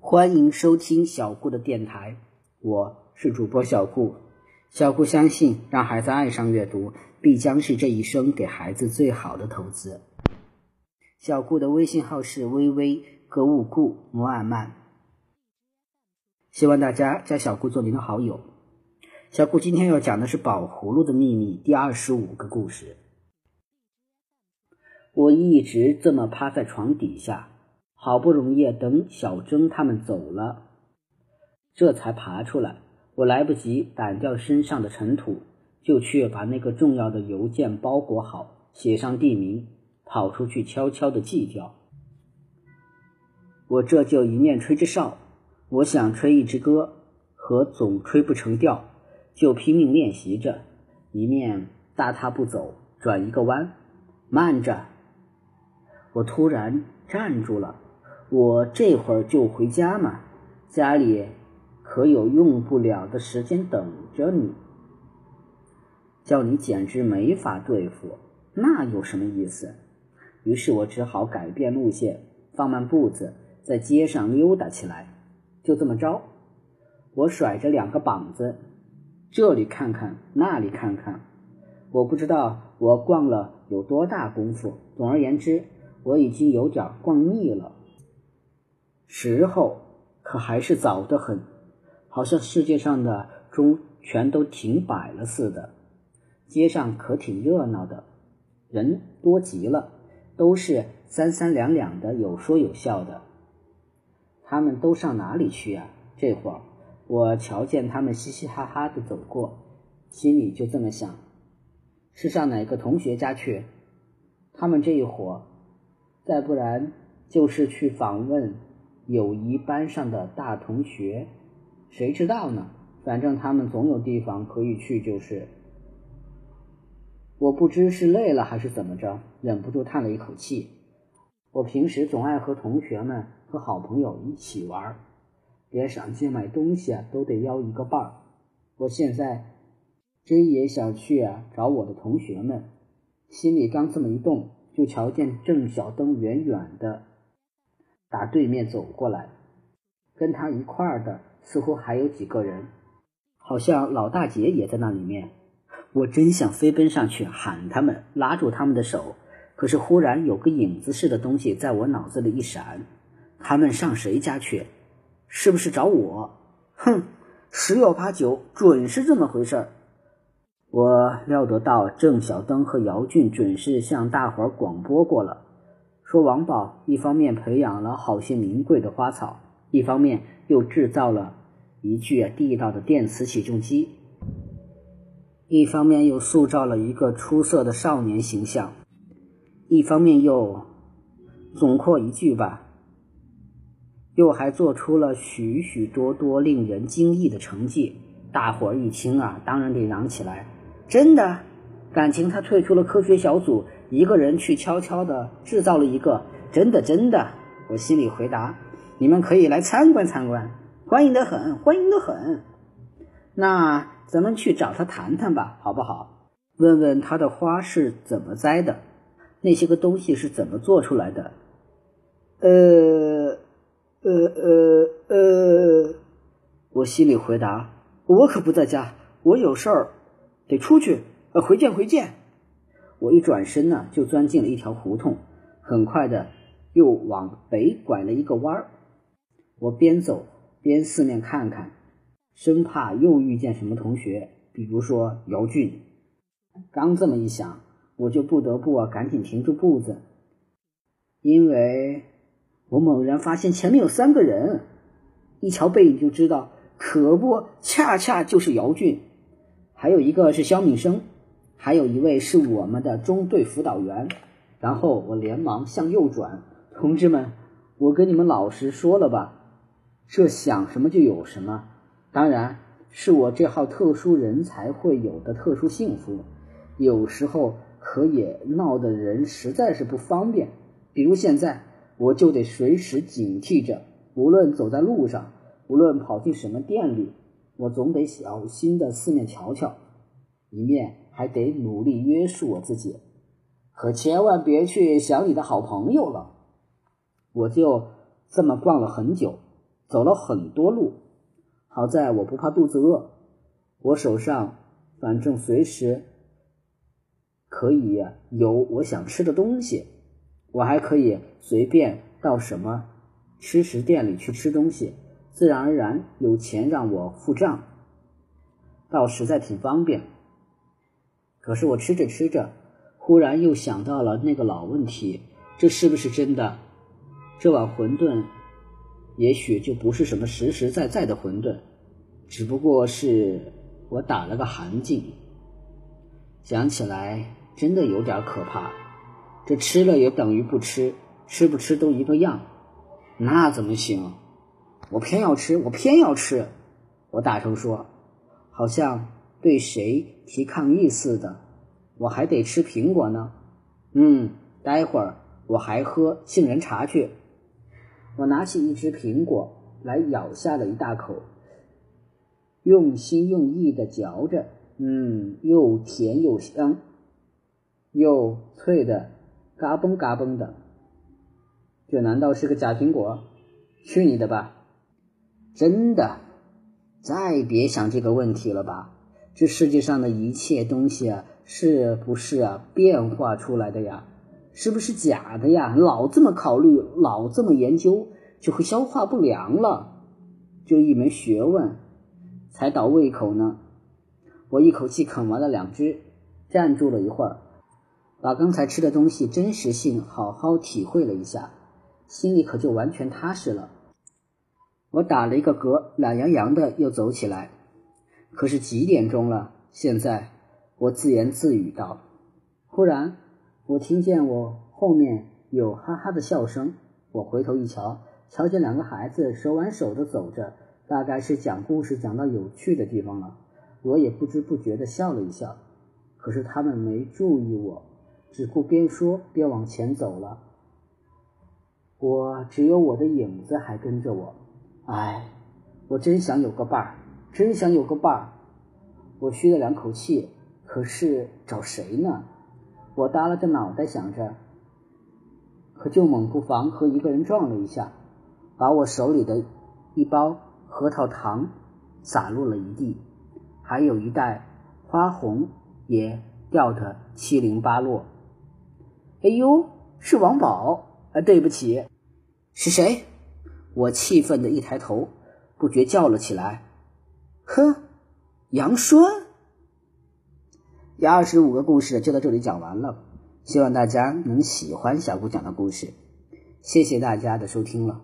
欢迎收听小顾的电台，我是主播小顾。小顾相信，让孩子爱上阅读，必将是这一生给孩子最好的投资。小顾的微信号是微微格物顾摩尔曼，希望大家加小顾做您的好友。小顾今天要讲的是《宝葫芦的秘密》第二十五个故事。我一直这么趴在床底下。好不容易等小征他们走了，这才爬出来。我来不及掸掉身上的尘土，就去把那个重要的邮件包裹好，写上地名，跑出去悄悄的寄掉。我这就一面吹着哨，我想吹一支歌，可总吹不成调，就拼命练习着，一面大踏步走，转一个弯，慢着。我突然站住了。我这会儿就回家嘛，家里可有用不了的时间等着你，叫你简直没法对付，那有什么意思？于是我只好改变路线，放慢步子，在街上溜达起来。就这么着，我甩着两个膀子，这里看看，那里看看，我不知道我逛了有多大功夫。总而言之，我已经有点逛腻了。时候可还是早得很，好像世界上的钟全都停摆了似的。街上可挺热闹的，人多极了，都是三三两两的，有说有笑的。他们都上哪里去呀？这会儿我瞧见他们嘻嘻哈哈的走过，心里就这么想：是上哪个同学家去？他们这一伙，再不然就是去访问。友谊班上的大同学，谁知道呢？反正他们总有地方可以去，就是。我不知是累了还是怎么着，忍不住叹了一口气。我平时总爱和同学们和好朋友一起玩，连上街买东西啊都得邀一个伴儿。我现在真也想去啊找我的同学们，心里刚这么一动，就瞧见郑小灯远远的。打对面走过来，跟他一块儿的似乎还有几个人，好像老大姐也在那里面。我真想飞奔上去喊他们，拉住他们的手，可是忽然有个影子似的东西在我脑子里一闪。他们上谁家去？是不是找我？哼，十有八九准是这么回事儿。我料得到郑小灯和姚俊准是向大伙儿广播过了。说王宝一方面培养了好些名贵的花草，一方面又制造了一具地道的电磁起重机，一方面又塑造了一个出色的少年形象，一方面又总括一句吧，又还做出了许许多多令人惊异的成绩。大伙儿一听啊，当然得嚷起来：“真的！感情他退出了科学小组。”一个人去悄悄地制造了一个，真的真的，我心里回答：“你们可以来参观参观，欢迎的很，欢迎的很。”那咱们去找他谈谈吧，好不好？问问他的花是怎么栽的，那些个东西是怎么做出来的？呃，呃呃呃，我心里回答：“我可不在家，我有事儿，得出去。呃，回见，回见。”我一转身呢，就钻进了一条胡同，很快的又往北拐了一个弯儿。我边走边四面看看，生怕又遇见什么同学，比如说姚俊。刚这么一想，我就不得不啊赶紧停住步子，因为我猛然发现前面有三个人，一瞧背影就知道，可不，恰恰就是姚俊，还有一个是肖敏生。还有一位是我们的中队辅导员，然后我连忙向右转，同志们，我跟你们老实说了吧，这想什么就有什么，当然是我这号特殊人才会有的特殊幸福，有时候可也闹得人实在是不方便，比如现在我就得随时警惕着，无论走在路上，无论跑进什么店里，我总得小心的四面瞧瞧，一面。还得努力约束我自己，可千万别去想你的好朋友了。我就这么逛了很久，走了很多路。好在我不怕肚子饿，我手上反正随时可以有我想吃的东西，我还可以随便到什么吃食店里去吃东西，自然而然有钱让我付账，倒实在挺方便。可是我吃着吃着，忽然又想到了那个老问题：这是不是真的？这碗馄饨？也许就不是什么实实在在的馄饨，只不过是我打了个寒噤。想起来真的有点可怕。这吃了也等于不吃，吃不吃都一个样，那怎么行？我偏要吃，我偏要吃！我大声说，好像对谁提抗议似的。我还得吃苹果呢。嗯，待会儿我还喝杏仁茶去。我拿起一只苹果来咬下了一大口，用心用意的嚼着，嗯，又甜又香，又脆的嘎嘣嘎嘣的。这难道是个假苹果？去你的吧！真的，再别想这个问题了吧？这世界上的一切东西啊，是不是啊变化出来的呀？是不是假的呀？老这么考虑，老这么研究，就会消化不良了。就一门学问，才倒胃口呢。我一口气啃完了两只，站住了一会儿，把刚才吃的东西真实性好好体会了一下，心里可就完全踏实了。我打了一个嗝，懒洋洋的又走起来。可是几点钟了？现在我自言自语道。忽然。我听见我后面有哈哈的笑声，我回头一瞧，瞧见两个孩子手挽手的走着，大概是讲故事讲到有趣的地方了。我也不知不觉的笑了一笑，可是他们没注意我，只顾边说边往前走了。我只有我的影子还跟着我，哎，我真想有个伴儿，真想有个伴儿。我吁了两口气，可是找谁呢？我耷拉着脑袋想着，可就猛不防和一个人撞了一下，把我手里的一包核桃糖洒落了一地，还有一袋花红也掉得七零八落。哎呦，是王宝！啊，对不起，是谁？我气愤的一抬头，不觉叫了起来：“呵，杨栓！”第二十五个故事就到这里讲完了，希望大家能喜欢小姑讲的故事，谢谢大家的收听了。